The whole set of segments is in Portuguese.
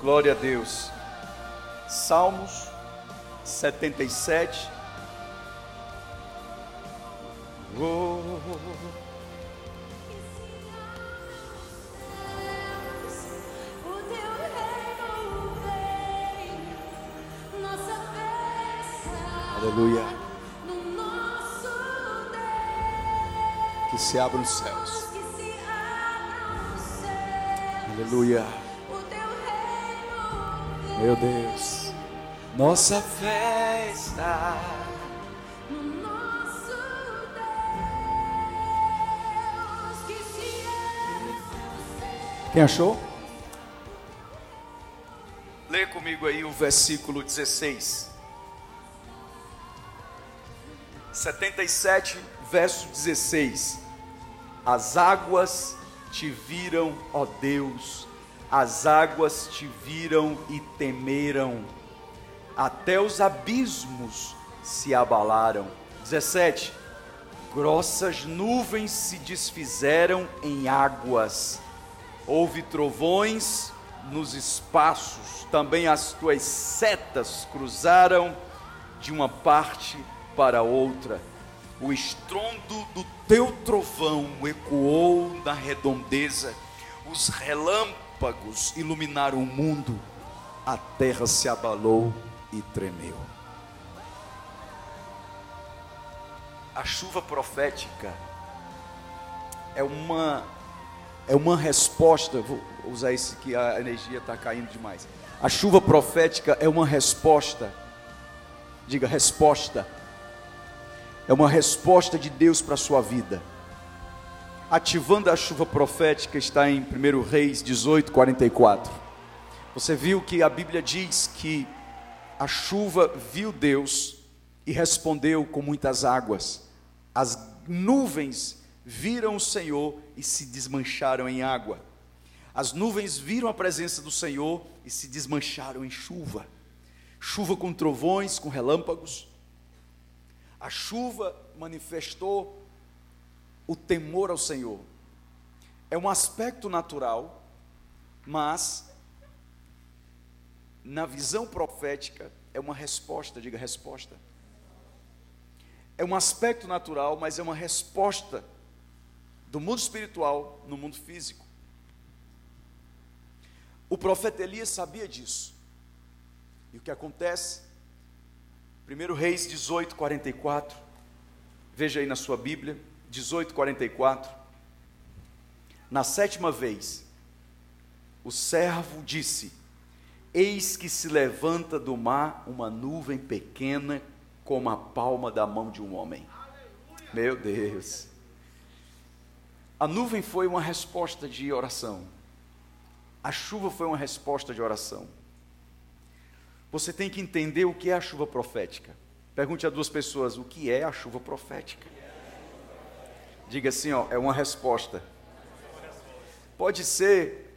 Glória a Deus. Salmos 77. Oh. O teu reino vem, nossa festa Aleluia. no nosso Deus, Que se abram os céus. que se abram os céus. Aleluia. Meu Deus. Nossa festa. no nosso Deus, que se céus. Quem achou? Lê comigo aí o versículo 16. 77, verso 16. As águas te viram, ó Deus, as águas te viram e temeram, até os abismos se abalaram. 17. Grossas nuvens se desfizeram em águas, houve trovões nos espaços, também as tuas setas cruzaram de uma parte para outra. O estrondo do teu trovão ecoou na redondeza, os relâmpagos iluminaram o mundo, a terra se abalou e tremeu. A chuva profética é uma é uma resposta, vou usar esse que a energia está caindo demais. A chuva profética é uma resposta, diga resposta, é uma resposta de Deus para a sua vida. Ativando a chuva profética está em 1 Reis 18, 44. Você viu que a Bíblia diz que a chuva viu Deus e respondeu com muitas águas. As nuvens viram o Senhor e se desmancharam em água. As nuvens viram a presença do Senhor e se desmancharam em chuva. Chuva com trovões, com relâmpagos. A chuva manifestou o temor ao Senhor. É um aspecto natural, mas na visão profética é uma resposta, diga resposta. É um aspecto natural, mas é uma resposta do mundo espiritual no mundo físico. O profeta Elias sabia disso. E o que acontece? 1 Reis 18, 44. Veja aí na sua Bíblia, 18, 44. Na sétima vez, o servo disse: Eis que se levanta do mar uma nuvem pequena, como a palma da mão de um homem. Meu Deus. A nuvem foi uma resposta de oração. A chuva foi uma resposta de oração. Você tem que entender o que é a chuva profética. Pergunte a duas pessoas: o que é a chuva profética? Diga assim, ó, é uma resposta. Pode ser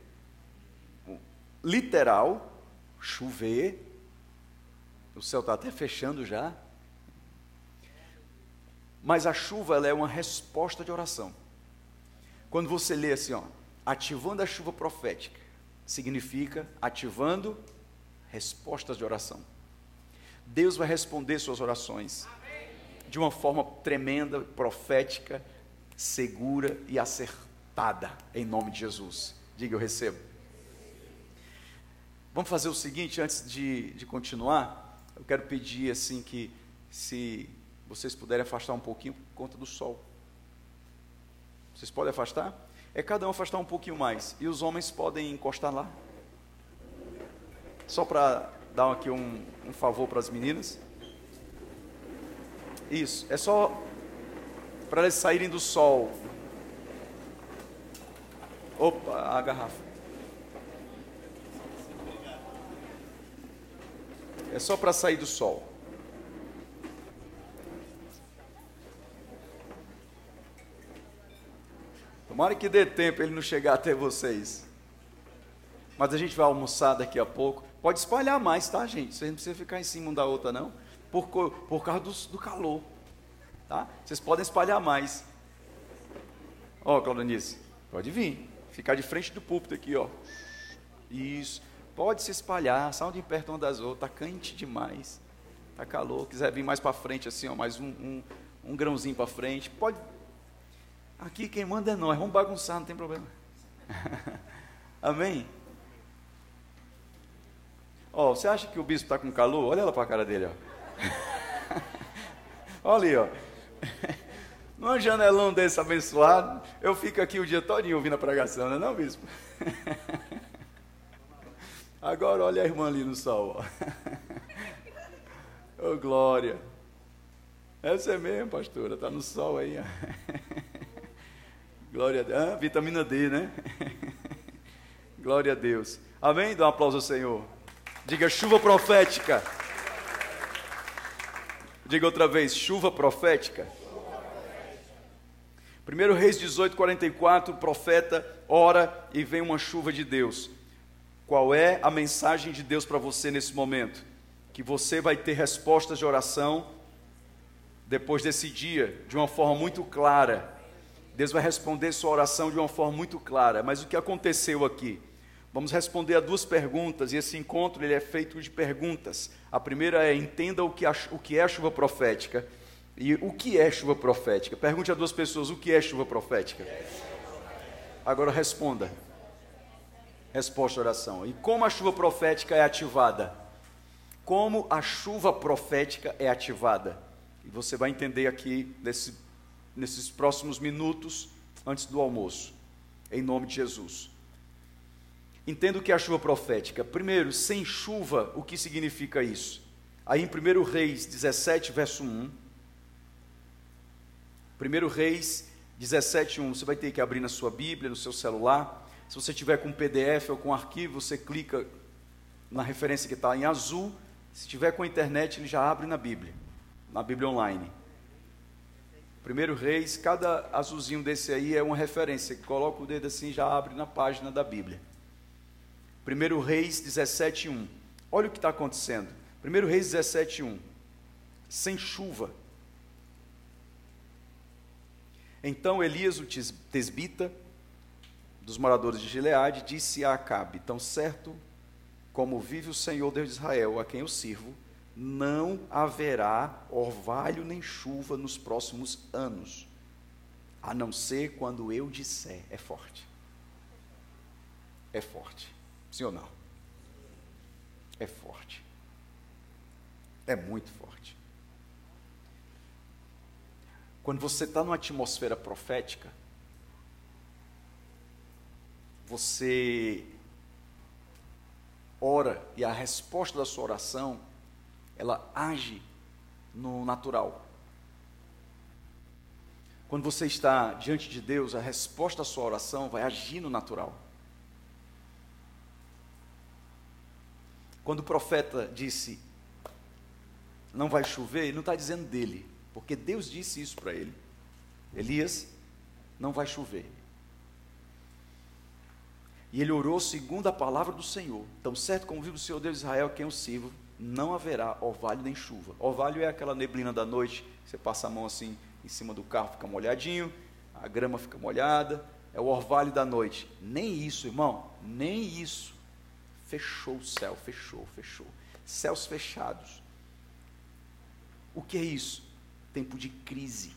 literal, chover. O céu está até fechando já. Mas a chuva ela é uma resposta de oração. Quando você lê assim, ó, ativando a chuva profética, significa ativando respostas de oração. Deus vai responder suas orações de uma forma tremenda, profética, segura e acertada, em nome de Jesus. Diga, eu recebo. Vamos fazer o seguinte, antes de, de continuar, eu quero pedir assim que, se vocês puderem afastar um pouquinho por conta do sol. Vocês podem afastar? É cada um afastar um pouquinho mais. E os homens podem encostar lá. Só para dar aqui um, um favor para as meninas. Isso, é só para elas saírem do sol. Opa, a garrafa. É só para sair do sol. Tomara que dê tempo ele não chegar até vocês. Mas a gente vai almoçar daqui a pouco. Pode espalhar mais, tá, gente? Vocês não precisam ficar em cima um da outra, não. Por, por causa do, do calor. Tá? Vocês podem espalhar mais. Ó, Claudonice, pode vir. Ficar de frente do púlpito aqui, ó. Isso. Pode se espalhar, saiam de perto uma das outras, está quente demais, está calor, quiser vir mais para frente assim, ó, mais um, um, um grãozinho para frente, pode. Aqui quem manda é nós, vamos bagunçar, não tem problema. Amém? Ó, você acha que o bispo está com calor? Olha lá para a cara dele, ó. Olha ali, ó. Num janelão desse abençoado, eu fico aqui o dia todinho ouvindo a pregação, não é não, bispo? Agora olha a irmã ali no sol, ó. Oh, glória. É você mesmo, pastora, está no sol aí. Glória a Deus. Ah, vitamina D, né? Glória a Deus. Amém? Dá um aplauso ao Senhor. Diga chuva profética. Diga outra vez, chuva profética. 1 Reis 18, 44, o profeta ora e vem uma chuva de Deus. Qual é a mensagem de Deus para você nesse momento? Que você vai ter respostas de oração depois desse dia, de uma forma muito clara. Deus vai responder sua oração de uma forma muito clara. Mas o que aconteceu aqui? Vamos responder a duas perguntas, e esse encontro ele é feito de perguntas. A primeira é: entenda o que, o que é chuva profética. E o que é chuva profética? Pergunte a duas pessoas: o que é chuva profética? Agora responda. Resposta à oração. E como a chuva profética é ativada? Como a chuva profética é ativada? E você vai entender aqui nesse, nesses próximos minutos, antes do almoço, em nome de Jesus. Entenda o que é a chuva profética. Primeiro, sem chuva, o que significa isso? Aí em 1 Reis 17, verso 1, 1 Reis 17, 1. Você vai ter que abrir na sua Bíblia, no seu celular. Se você tiver com PDF ou com arquivo, você clica na referência que está em azul. Se tiver com a internet, ele já abre na Bíblia, na Bíblia online. 1 Reis, cada azulzinho desse aí é uma referência. Coloca o dedo assim já abre na página da Bíblia. 1 Reis 17, 1. Olha o que está acontecendo. 1 Reis 17, 1. Sem chuva então Elias, o tesbita, dos moradores de Gileade, disse a Acabe: Tão certo como vive o Senhor Deus de Israel, a quem eu sirvo, não haverá orvalho nem chuva nos próximos anos, a não ser quando eu disser. É forte. É forte. Sim ou não? É forte. É muito forte. Quando você está numa atmosfera profética, você ora e a resposta da sua oração, ela age no natural. Quando você está diante de Deus, a resposta da sua oração vai agir no natural. Quando o profeta disse, não vai chover, ele não está dizendo dele, porque Deus disse isso para ele. Elias, não vai chover. E ele orou segundo a palavra do Senhor. Tão certo como vive o Senhor Deus de Israel, quem eu sirvo, não haverá orvalho nem chuva. Orvalho é aquela neblina da noite, você passa a mão assim em cima do carro, fica molhadinho, a grama fica molhada, é o orvalho da noite. Nem isso, irmão, nem isso. Fechou o céu, fechou, fechou. Céus fechados. O que é isso? tempo de crise.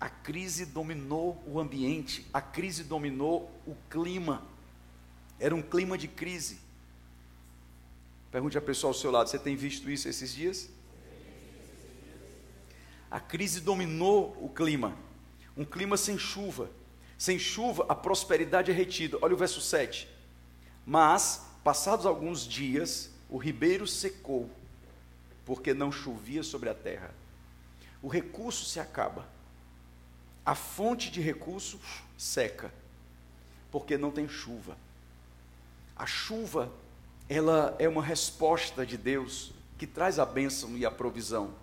A crise dominou o ambiente, a crise dominou o clima. Era um clima de crise. Pergunte a pessoa ao seu lado: você tem visto isso esses dias? A crise dominou o clima. Um clima sem chuva. Sem chuva, a prosperidade é retida. Olha o verso 7. Mas, passados alguns dias, o ribeiro secou, porque não chovia sobre a terra o recurso se acaba. A fonte de recurso seca, porque não tem chuva. A chuva, ela é uma resposta de Deus que traz a bênção e a provisão.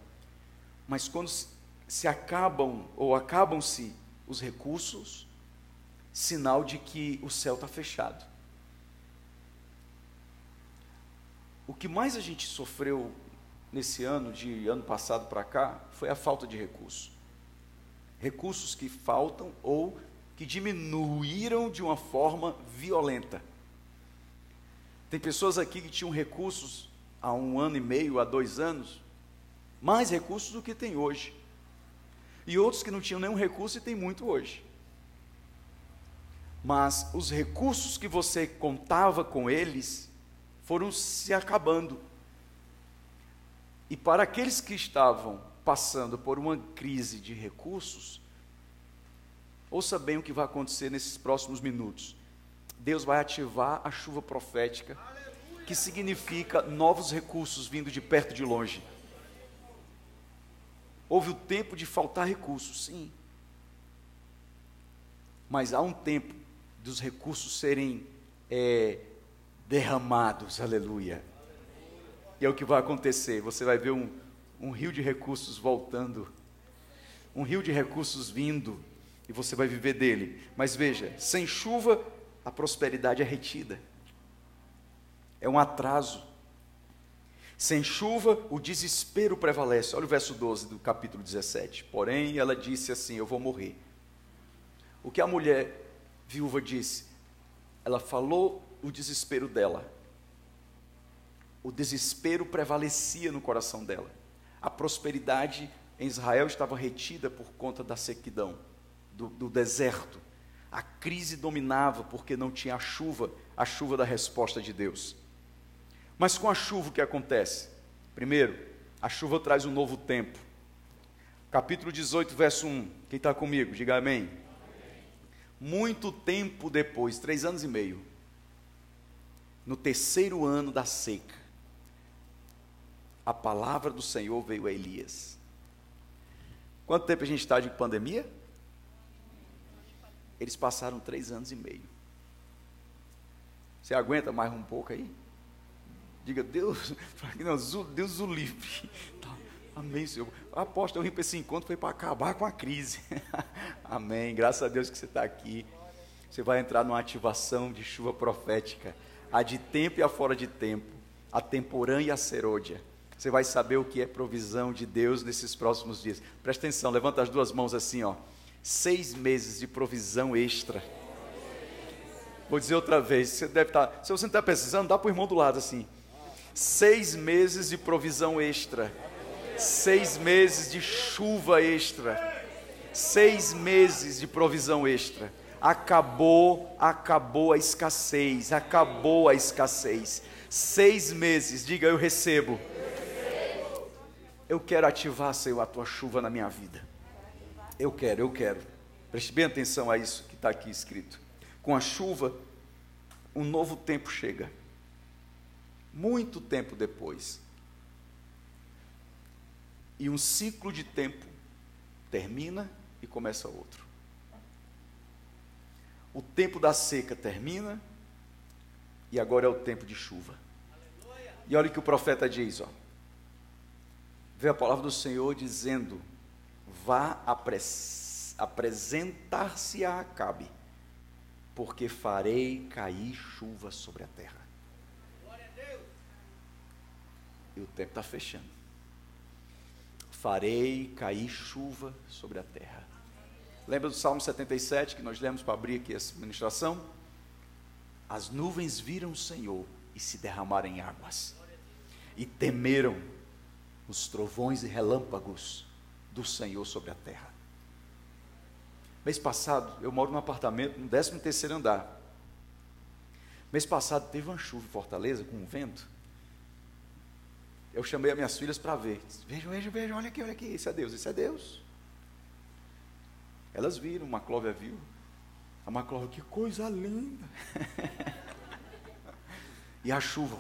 Mas quando se acabam ou acabam-se os recursos, sinal de que o céu está fechado. O que mais a gente sofreu nesse ano, de ano passado para cá, foi a falta de recursos. Recursos que faltam ou que diminuíram de uma forma violenta. Tem pessoas aqui que tinham recursos há um ano e meio, há dois anos, mais recursos do que tem hoje. E outros que não tinham nenhum recurso e tem muito hoje. Mas os recursos que você contava com eles foram se acabando. E para aqueles que estavam passando por uma crise de recursos, ouça bem o que vai acontecer nesses próximos minutos. Deus vai ativar a chuva profética, que significa novos recursos vindo de perto e de longe. Houve o tempo de faltar recursos, sim. Mas há um tempo dos recursos serem é, derramados, aleluia. E é o que vai acontecer. Você vai ver um, um rio de recursos voltando, um rio de recursos vindo, e você vai viver dele. Mas veja, sem chuva, a prosperidade é retida, é um atraso. Sem chuva, o desespero prevalece. Olha o verso 12 do capítulo 17. Porém, ela disse assim: Eu vou morrer. O que a mulher viúva disse? Ela falou o desespero dela. O desespero prevalecia no coração dela. A prosperidade em Israel estava retida por conta da sequidão, do, do deserto. A crise dominava porque não tinha a chuva, a chuva da resposta de Deus. Mas com a chuva o que acontece? Primeiro, a chuva traz um novo tempo. Capítulo 18, verso 1. Quem está comigo? Diga amém. amém. Muito tempo depois, três anos e meio, no terceiro ano da seca, a palavra do Senhor veio a Elias. Quanto tempo a gente está de pandemia? Eles passaram três anos e meio. Você aguenta mais um pouco aí? Diga, Deus, Deus o livre. Tá, amém, Senhor. A aposta eu vim para esse encontro foi para acabar com a crise. amém. Graças a Deus que você está aqui. Você vai entrar numa ativação de chuva profética. A de tempo e a fora de tempo. A temporã e a serôdia. Você vai saber o que é provisão de Deus nesses próximos dias. Presta atenção, levanta as duas mãos assim, ó. Seis meses de provisão extra. Vou dizer outra vez, você deve estar. Se você não está precisando, dá para o irmão do lado assim seis meses de provisão extra, seis meses de chuva extra, seis meses de provisão extra. Acabou, acabou a escassez, acabou a escassez. Seis meses, diga eu recebo. Eu quero ativar, Senhor, a tua chuva na minha vida. Eu quero, eu quero. Preste bem atenção a isso que está aqui escrito. Com a chuva, um novo tempo chega muito tempo depois. E um ciclo de tempo termina e começa outro. O tempo da seca termina e agora é o tempo de chuva. E olha o que o profeta diz, ó. Vê a palavra do Senhor dizendo: Vá apresentar-se a Acabe, porque farei cair chuva sobre a terra. E o tempo está fechando. Farei cair chuva sobre a terra. Lembra do Salmo 77 que nós lemos para abrir aqui essa ministração? As nuvens viram o Senhor e se derramaram em águas, e temeram os trovões e relâmpagos do Senhor sobre a terra. Mês passado, eu moro num apartamento no 13 terceiro andar. Mês passado teve uma chuva em Fortaleza com um vento eu chamei as minhas filhas para ver. Vejam, vejam, vejam, olha aqui, olha aqui, isso é Deus, isso é Deus. Elas viram, uma Maclóvia viu. A Maclóvia, que coisa linda. e a chuva.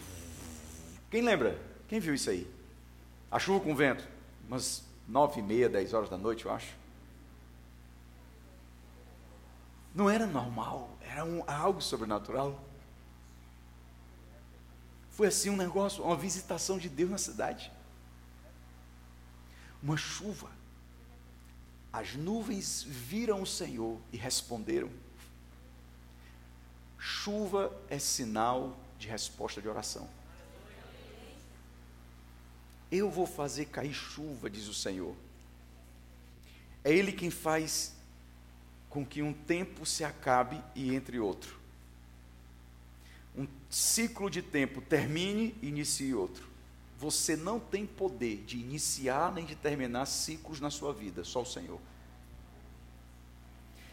Quem lembra? Quem viu isso aí? A chuva com vento. Umas nove e meia, dez horas da noite, eu acho. Não era normal, era um, algo sobrenatural. Foi assim um negócio, uma visitação de Deus na cidade. Uma chuva. As nuvens viram o Senhor e responderam. Chuva é sinal de resposta de oração. Eu vou fazer cair chuva, diz o Senhor. É Ele quem faz com que um tempo se acabe e entre outro. Um ciclo de tempo termine e inicie outro. Você não tem poder de iniciar nem de terminar ciclos na sua vida, só o Senhor.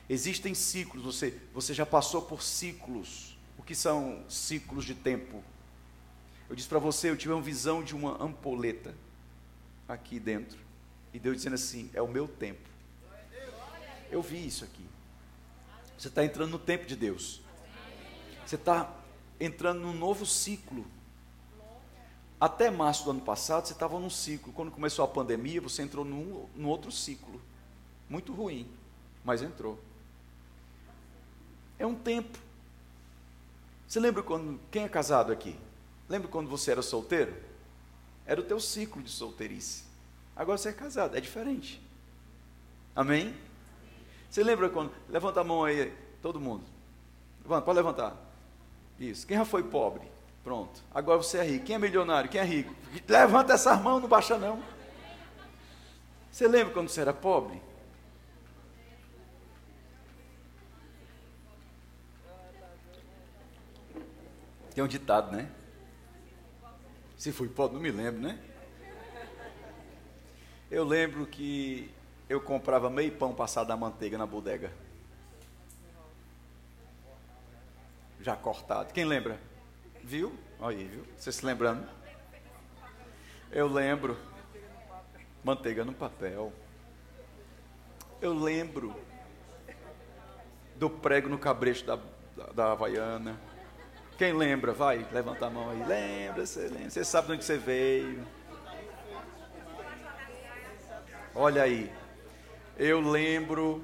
Existem ciclos, você, você já passou por ciclos. O que são ciclos de tempo? Eu disse para você, eu tive uma visão de uma ampoleta aqui dentro. E Deus dizendo assim: é o meu tempo. Eu vi isso aqui. Você está entrando no tempo de Deus. Você está entrando num novo ciclo. Até março do ano passado, você estava num ciclo. Quando começou a pandemia, você entrou num, num outro ciclo. Muito ruim, mas entrou. É um tempo. Você lembra quando. Quem é casado aqui? Lembra quando você era solteiro? Era o teu ciclo de solteirice. Agora você é casado, é diferente. Amém? Você lembra quando. Levanta a mão aí, todo mundo. Levanta, pode levantar. Isso. Quem já foi pobre? Pronto. Agora você é rico. Quem é milionário? Quem é rico? Levanta essa mão, não baixa não. Você lembra quando você era pobre? Tem um ditado, né? Se fui pobre, não me lembro, né? Eu lembro que eu comprava meio pão passado na manteiga na bodega. Já cortado. Quem lembra? Viu? Olha aí, viu? Você se lembrando? Eu lembro. Manteiga no papel. Eu lembro do prego no cabresto da, da, da Havaiana. Quem lembra? Vai, levanta a mão aí. Lembra, você lembra. Você sabe de onde você veio. Olha aí. Eu lembro.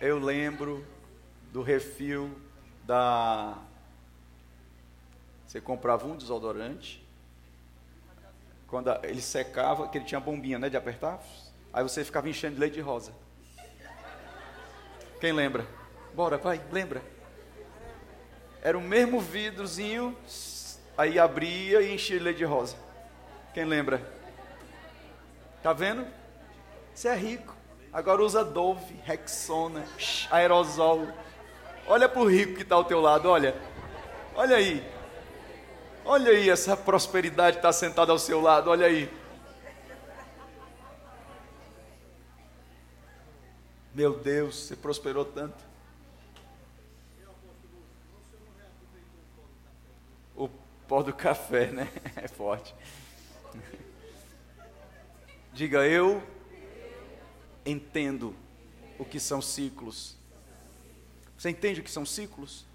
Eu lembro do refil da. Você comprava um desodorante. Quando ele secava, que ele tinha bombinha, né? De apertar. Aí você ficava enchendo de leite de rosa. Quem lembra? Bora, vai, lembra. Era o mesmo vidrozinho, aí abria e enchia de leite de rosa. Quem lembra? Tá vendo? Você é rico. Agora usa Dove, Rexona, aerosol. Olha para o rico que está ao teu lado, olha. Olha aí. Olha aí essa prosperidade está sentada ao seu lado, olha aí. Meu Deus, você prosperou tanto. O pó do café, né? É forte. Diga eu entendo o que são ciclos. Você entende o que são ciclos?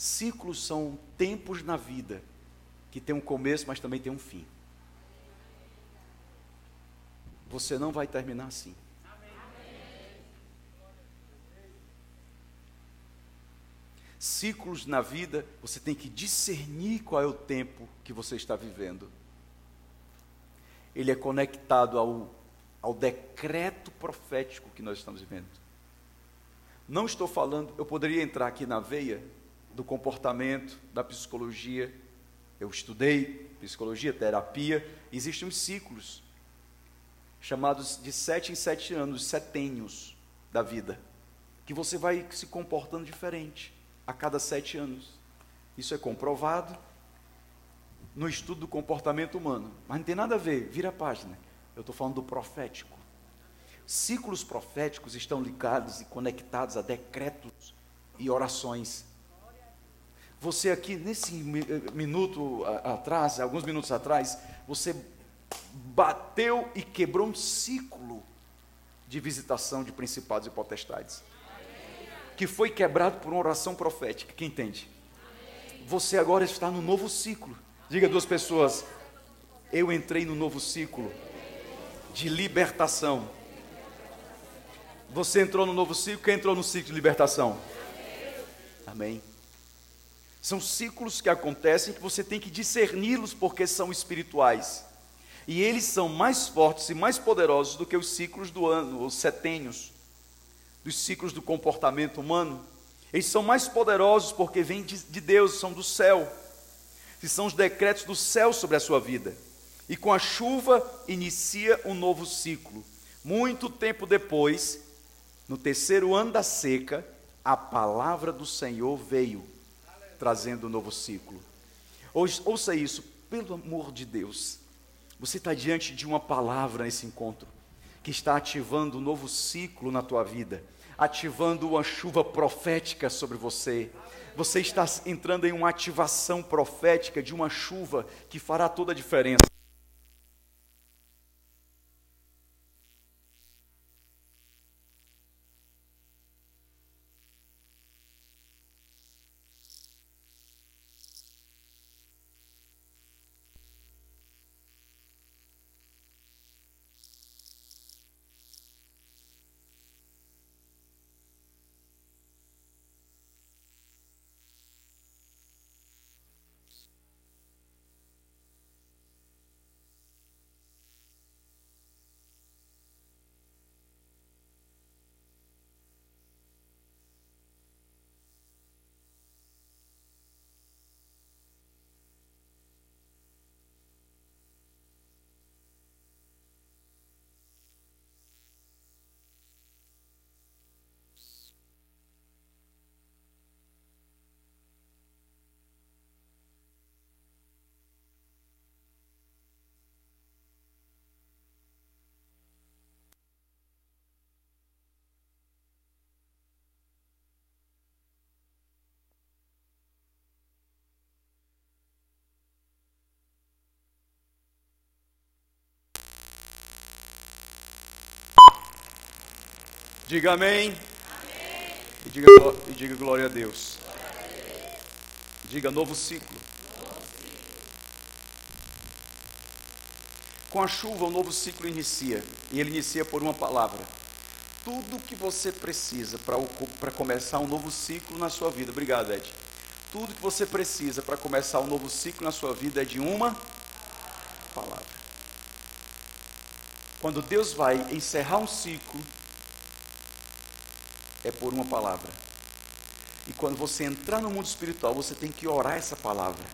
Ciclos são tempos na vida que tem um começo, mas também tem um fim. Você não vai terminar assim. Ciclos na vida, você tem que discernir qual é o tempo que você está vivendo. Ele é conectado ao, ao decreto profético que nós estamos vivendo. Não estou falando, eu poderia entrar aqui na veia do comportamento, da psicologia. Eu estudei psicologia, terapia. Existem uns ciclos chamados de sete em sete anos, setênios da vida, que você vai se comportando diferente a cada sete anos. Isso é comprovado no estudo do comportamento humano. Mas não tem nada a ver, vira a página. Eu estou falando do profético. Ciclos proféticos estão ligados e conectados a decretos e orações. Você aqui, nesse minuto atrás, alguns minutos atrás, você bateu e quebrou um ciclo de visitação de principados e potestades que foi quebrado por uma oração profética. Quem entende? Você agora está no novo ciclo. Diga duas pessoas: Eu entrei no novo ciclo de libertação. Você entrou no novo ciclo, quem entrou no ciclo de libertação? Amém. São ciclos que acontecem que você tem que discerni-los porque são espirituais. E eles são mais fortes e mais poderosos do que os ciclos do ano, os setênios dos ciclos do comportamento humano, eles são mais poderosos porque vêm de, de Deus, são do céu, e são os decretos do céu sobre a sua vida. E com a chuva inicia um novo ciclo. Muito tempo depois, no terceiro ano da seca, a palavra do Senhor veio. Trazendo um novo ciclo. Ouça isso, pelo amor de Deus. Você está diante de uma palavra nesse encontro que está ativando um novo ciclo na tua vida, ativando uma chuva profética sobre você. Você está entrando em uma ativação profética de uma chuva que fará toda a diferença. Diga amém. E, diga, e diga glória a Deus. Diga novo ciclo. Com a chuva, o novo ciclo inicia. E ele inicia por uma palavra. Tudo que você precisa para começar um novo ciclo na sua vida. Obrigado, Ed. Tudo que você precisa para começar um novo ciclo na sua vida é de uma palavra. Quando Deus vai encerrar um ciclo, é por uma palavra. E quando você entrar no mundo espiritual, você tem que orar essa palavra.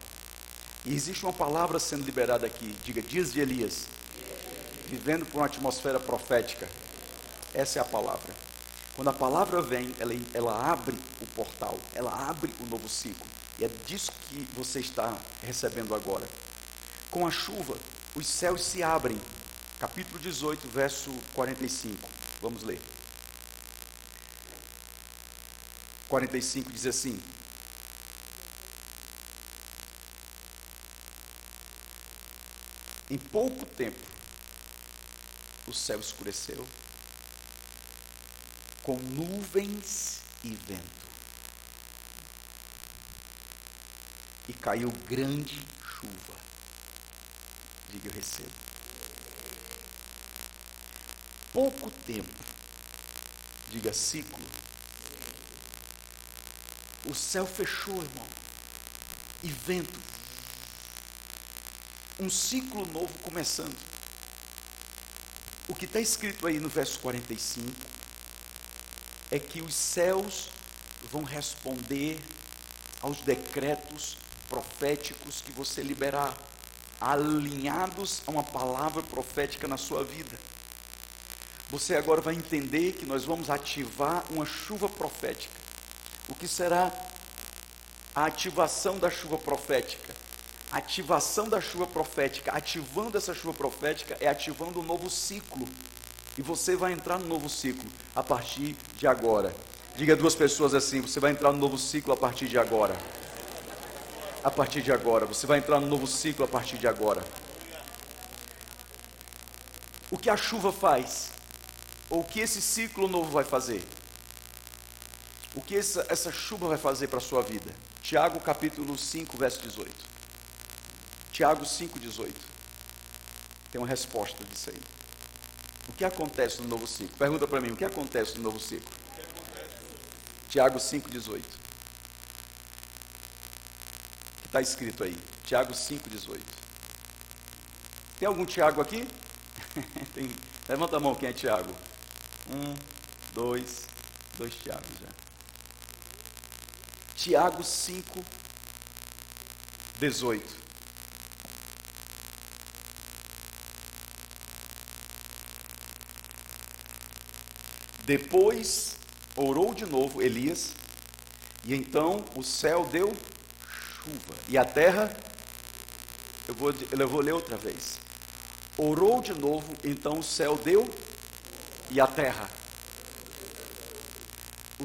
E existe uma palavra sendo liberada aqui, diga dias de Elias, vivendo por uma atmosfera profética. Essa é a palavra. Quando a palavra vem, ela, ela abre o portal, ela abre o novo ciclo. E é disso que você está recebendo agora. Com a chuva, os céus se abrem. Capítulo 18, verso 45. Vamos ler. 45 diz assim: Em pouco tempo, o céu escureceu, com nuvens e vento, e caiu grande chuva. Diga eu recebo. Pouco tempo, diga ciclo, o céu fechou, irmão. E vento. Um ciclo novo começando. O que está escrito aí no verso 45 é que os céus vão responder aos decretos proféticos que você liberar, alinhados a uma palavra profética na sua vida. Você agora vai entender que nós vamos ativar uma chuva profética. O que será a ativação da chuva profética? Ativação da chuva profética, ativando essa chuva profética, é ativando um novo ciclo. E você vai entrar no novo ciclo a partir de agora. Diga a duas pessoas assim: você vai entrar no novo ciclo a partir de agora. A partir de agora. Você vai entrar no novo ciclo a partir de agora. O que a chuva faz? Ou o que esse ciclo novo vai fazer? Que essa, essa chuva vai fazer para a sua vida? Tiago capítulo 5, verso 18. Tiago 5, 18. Tem uma resposta disso aí. O que acontece no novo ciclo? Pergunta para mim, o que acontece no novo ciclo? Tiago 5, 18. O que está escrito aí? Tiago 5, 18. Tem algum Tiago aqui? Tem. Levanta a mão quem é Tiago. Um, dois, dois Tiagos já. Tiago 5, 18. Depois orou de novo Elias, e então o céu deu chuva. E a terra, eu vou, eu vou ler outra vez. Orou de novo, então o céu deu e a terra.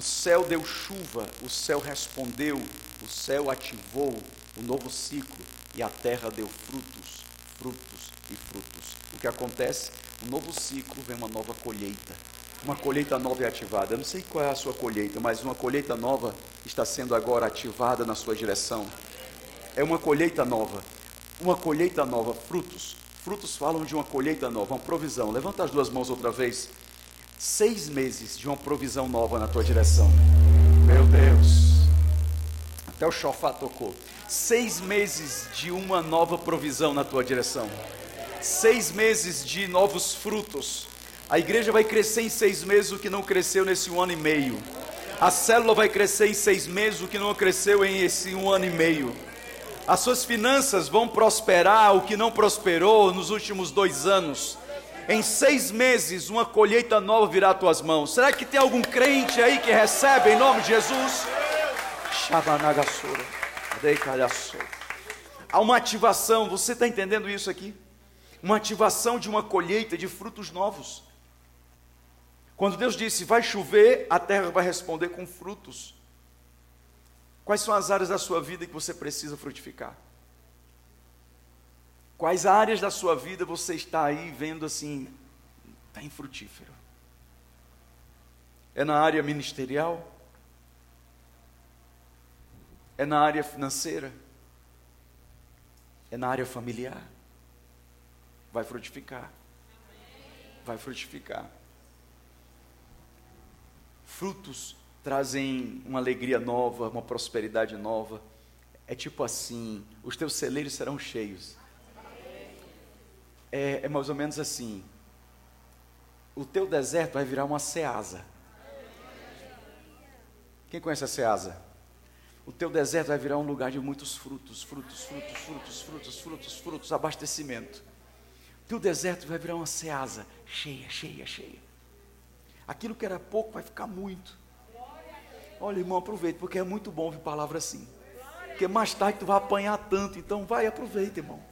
O céu deu chuva, o céu respondeu, o céu ativou o novo ciclo e a terra deu frutos, frutos e frutos. O que acontece? Um novo ciclo vem uma nova colheita. Uma colheita nova é ativada. Eu não sei qual é a sua colheita, mas uma colheita nova está sendo agora ativada na sua direção. É uma colheita nova. Uma colheita nova, frutos. Frutos falam de uma colheita nova, uma provisão. Levanta as duas mãos outra vez. Seis meses de uma provisão nova na tua direção. Meu Deus. Até o chofá tocou. Seis meses de uma nova provisão na tua direção. Seis meses de novos frutos. A igreja vai crescer em seis meses o que não cresceu nesse um ano e meio. A célula vai crescer em seis meses o que não cresceu em esse um ano e meio. As suas finanças vão prosperar o que não prosperou nos últimos dois anos. Em seis meses, uma colheita nova virá às tuas mãos. Será que tem algum crente aí que recebe em nome de Jesus? Deicalhassura. Há uma ativação, você está entendendo isso aqui? Uma ativação de uma colheita de frutos novos. Quando Deus disse, vai chover, a terra vai responder com frutos. Quais são as áreas da sua vida que você precisa frutificar? Quais áreas da sua vida você está aí vendo assim, está infrutífero? É na área ministerial? É na área financeira? É na área familiar? Vai frutificar. Vai frutificar. Frutos trazem uma alegria nova, uma prosperidade nova. É tipo assim: os teus celeiros serão cheios. É, é mais ou menos assim: o teu deserto vai virar uma ceasa. Quem conhece a ceasa? O teu deserto vai virar um lugar de muitos frutos, frutos, frutos, frutos, frutos, frutos, frutos, abastecimento. O teu deserto vai virar uma ceasa cheia, cheia, cheia. Aquilo que era pouco vai ficar muito. Olha, irmão, aproveita, porque é muito bom ouvir palavra assim. Porque mais tarde tu vai apanhar tanto, então vai, aproveita, irmão.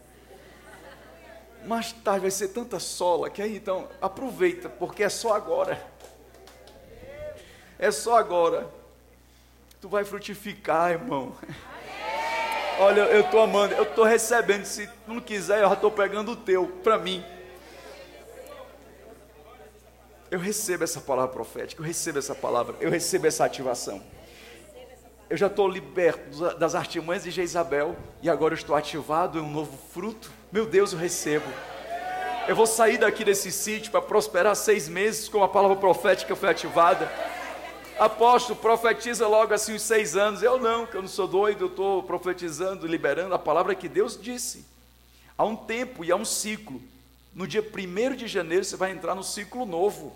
Mais tarde vai ser tanta sola que aí então aproveita, porque é só agora. É só agora. Tu vai frutificar, irmão. Olha, eu estou amando, eu estou recebendo. Se tu não quiser, eu já estou pegando o teu para mim. Eu recebo essa palavra profética, eu recebo essa palavra, eu recebo essa ativação. Eu já estou liberto das artimanhas de Jezabel e agora eu estou ativado em um novo fruto. Meu Deus, eu recebo. Eu vou sair daqui desse sítio para prosperar seis meses com a palavra profética foi ativada. Apóstolo, profetiza logo assim os seis anos. Eu não, que eu não sou doido, eu estou profetizando, liberando a palavra que Deus disse. Há um tempo e há um ciclo. No dia 1 de janeiro você vai entrar no ciclo novo.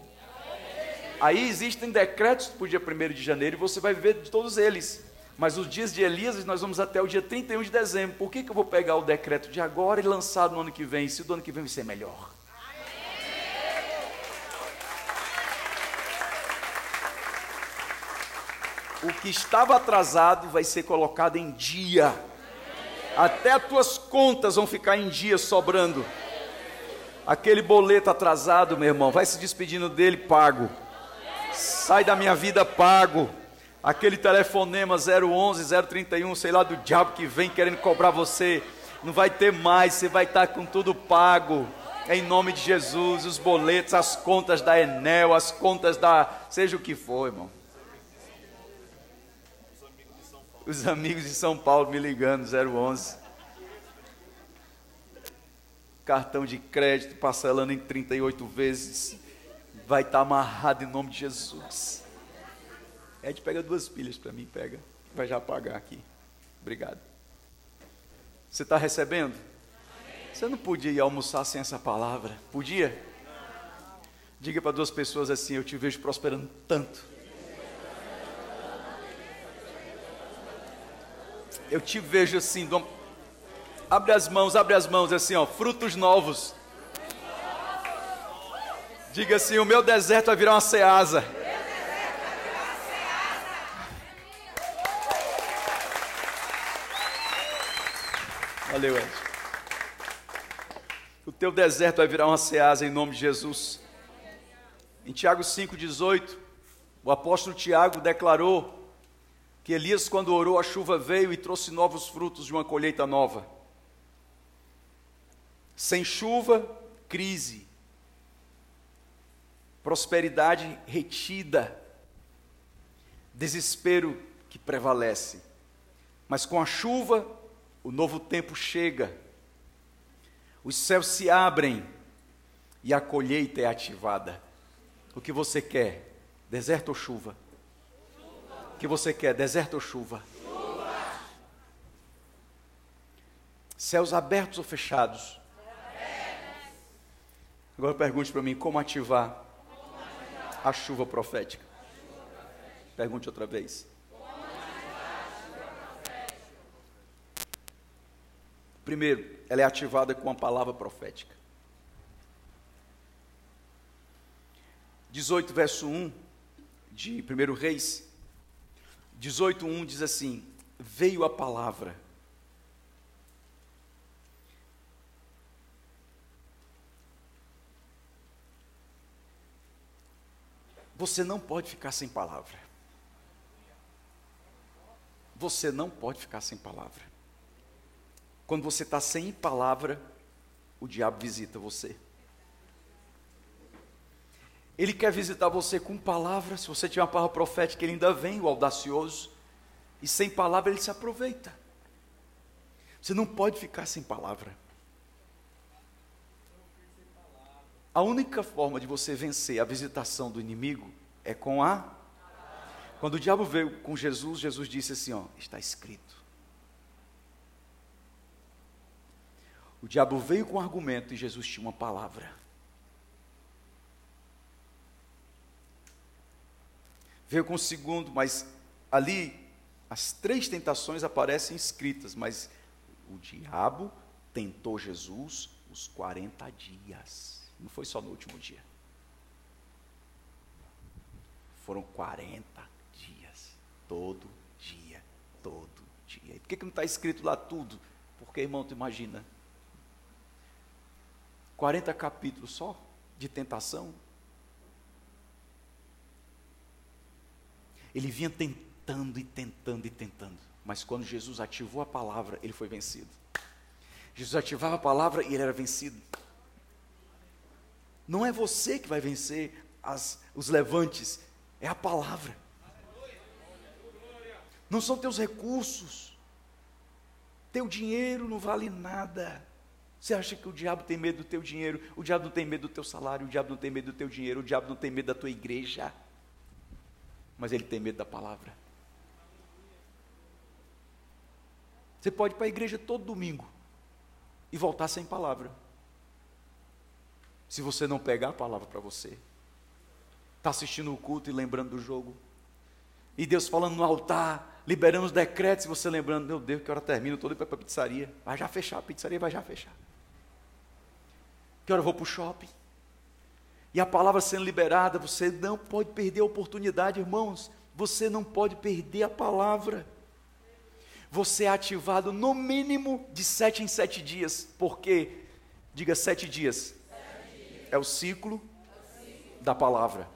Aí existem decretos para o dia 1 de janeiro e você vai viver de todos eles. Mas os dias de Elias nós vamos até o dia 31 de dezembro. Por que, que eu vou pegar o decreto de agora e lançar no ano que vem? Se o do ano que vem vai ser melhor. O que estava atrasado vai ser colocado em dia. Até as tuas contas vão ficar em dia sobrando. Aquele boleto atrasado, meu irmão, vai se despedindo dele pago. Sai da minha vida pago. Aquele telefonema 011, 031, sei lá do diabo que vem querendo cobrar você, não vai ter mais, você vai estar com tudo pago. Em nome de Jesus, os boletos, as contas da Enel, as contas da. seja o que for, irmão. Os amigos de São Paulo me ligando, 011. Cartão de crédito parcelando em 38 vezes. Vai estar amarrado em nome de Jesus. Ed, pega duas pilhas para mim, pega. Vai já pagar aqui. Obrigado. Você está recebendo? Você não podia ir almoçar sem essa palavra? Podia? Diga para duas pessoas assim: Eu te vejo prosperando tanto. Eu te vejo assim, abre as mãos, abre as mãos, assim, ó, frutos novos. Diga assim: o meu deserto vai virar uma ceasa. Valeu, Ed. O teu deserto vai virar uma ceasa em nome de Jesus. Em Tiago 5,18, o apóstolo Tiago declarou que Elias, quando orou, a chuva veio e trouxe novos frutos de uma colheita nova. Sem chuva, crise. Prosperidade retida. Desespero que prevalece. Mas com a chuva, o novo tempo chega. Os céus se abrem e a colheita é ativada. O que você quer? Deserto ou chuva? O que você quer? Deserto ou chuva? Céus abertos ou fechados? Agora pergunte para mim como ativar a chuva profética. Pergunte outra vez. Primeiro, ela é ativada com a palavra profética. 18, verso 1 de 1 Reis. 18, 1 diz assim: Veio a palavra. Você não pode ficar sem palavra. Você não pode ficar sem palavra. Quando você está sem palavra, o diabo visita você. Ele quer visitar você com palavra. Se você tiver uma palavra profética, ele ainda vem, o audacioso. E sem palavra, ele se aproveita. Você não pode ficar sem palavra. A única forma de você vencer a visitação do inimigo é com a. Quando o diabo veio com Jesus, Jesus disse assim: Ó, está escrito. O diabo veio com um argumento e Jesus tinha uma palavra. Veio com o segundo, mas ali as três tentações aparecem escritas, mas o diabo tentou Jesus os 40 dias. Não foi só no último dia. Foram 40 dias. Todo dia. Todo dia. E por que, que não está escrito lá tudo? Porque, irmão, tu imagina. 40 capítulos só de tentação. Ele vinha tentando e tentando e tentando. Mas quando Jesus ativou a palavra, ele foi vencido. Jesus ativava a palavra e ele era vencido. Não é você que vai vencer as, os levantes, é a palavra. Não são teus recursos. Teu dinheiro não vale nada. Você acha que o diabo tem medo do teu dinheiro? O diabo não tem medo do teu salário, o diabo não tem medo do teu dinheiro, o diabo não tem medo da tua igreja. Mas ele tem medo da palavra. Você pode ir para a igreja todo domingo e voltar sem palavra. Se você não pegar a palavra para você. Está assistindo o culto e lembrando do jogo. E Deus falando no altar, liberando os decretos, e você lembrando, meu Deus, que hora termina, estou indo para a pizzaria. Vai já fechar, a pizzaria vai já fechar. Que hora eu vou para o shopping? E a palavra sendo liberada, você não pode perder a oportunidade, irmãos. Você não pode perder a palavra. Você é ativado no mínimo de sete em sete dias. Por quê? Diga sete dias. Sete dias. É o ciclo, é o ciclo. da palavra.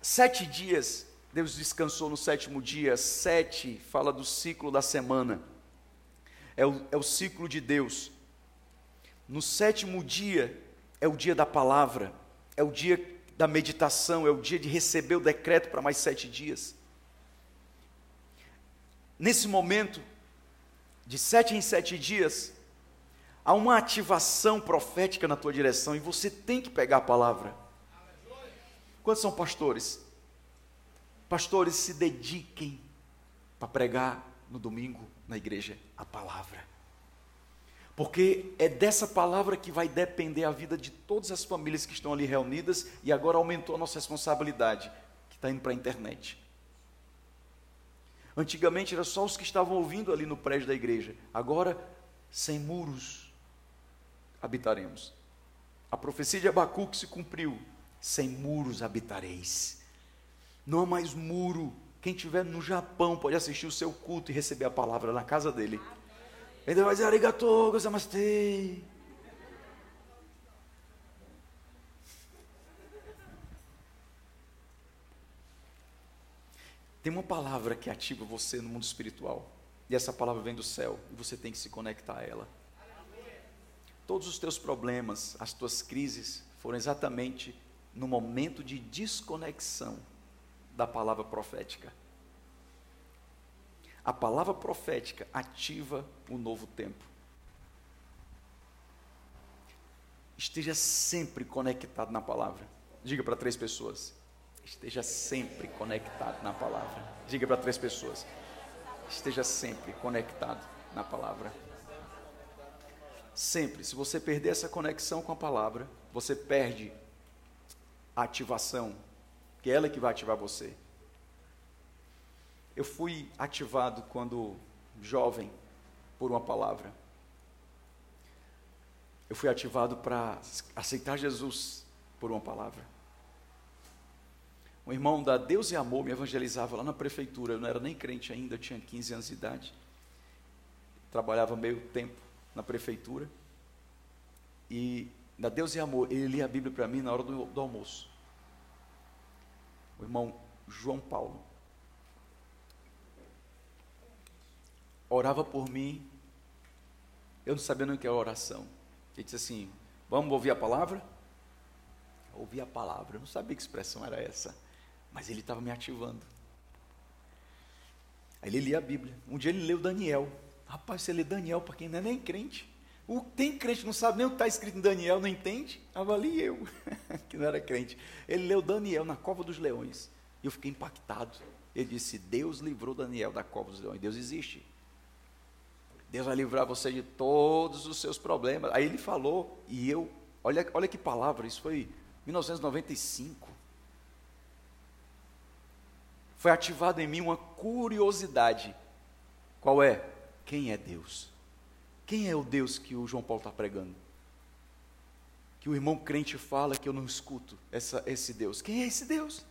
Sete dias, Deus descansou no sétimo dia. Sete fala do ciclo da semana. É o, é o ciclo de Deus. No sétimo dia é o dia da palavra, é o dia da meditação, é o dia de receber o decreto para mais sete dias. Nesse momento, de sete em sete dias, há uma ativação profética na tua direção e você tem que pegar a palavra. Quantos são pastores? Pastores se dediquem para pregar no domingo na igreja a palavra. Porque é dessa palavra que vai depender a vida de todas as famílias que estão ali reunidas e agora aumentou a nossa responsabilidade, que está indo para a internet. Antigamente era só os que estavam ouvindo ali no prédio da igreja. Agora, sem muros habitaremos. A profecia de Abacuque se cumpriu. Sem muros habitareis. Não há mais muro. Quem estiver no Japão pode assistir o seu culto e receber a palavra na casa dele Ele vai dizer arigatou, gozamastei. Tem uma palavra que ativa você no mundo espiritual. E essa palavra vem do céu. E você tem que se conectar a ela. Todos os teus problemas, as tuas crises, foram exatamente no momento de desconexão da palavra profética. A palavra profética ativa o novo tempo. Esteja sempre conectado na palavra. Diga para três pessoas: esteja sempre conectado na palavra. Diga para três pessoas: esteja sempre conectado na palavra. Sempre, se você perder essa conexão com a palavra, você perde a ativação, que é ela que vai ativar você. Eu fui ativado quando jovem por uma palavra. Eu fui ativado para aceitar Jesus por uma palavra. Um irmão da Deus e Amor me evangelizava lá na prefeitura. Eu não era nem crente ainda, tinha 15 anos de idade. Trabalhava meio tempo na prefeitura. E da Deus e Amor, ele lia a Bíblia para mim na hora do, do almoço. O irmão João Paulo. Orava por mim. Eu não sabia nem o que era oração. Ele disse assim: Vamos ouvir a palavra? Ouvir a palavra. Eu não sabia que expressão era essa. Mas ele estava me ativando. Aí ele lia a Bíblia. Um dia ele leu Daniel. Rapaz, você lê Daniel para quem não é nem crente. O, tem crente não sabe nem o que está escrito em Daniel, não entende? Avalie eu, que não era crente. Ele leu Daniel na cova dos leões. E eu fiquei impactado. Ele disse: Deus livrou Daniel da cova dos leões. Deus existe. Deus vai livrar você de todos os seus problemas. Aí ele falou, e eu, olha, olha que palavra, isso foi 1995 foi ativado em mim uma curiosidade. Qual é? Quem é Deus? Quem é o Deus que o João Paulo está pregando? Que o irmão crente fala que eu não escuto essa, esse Deus. Quem é esse Deus?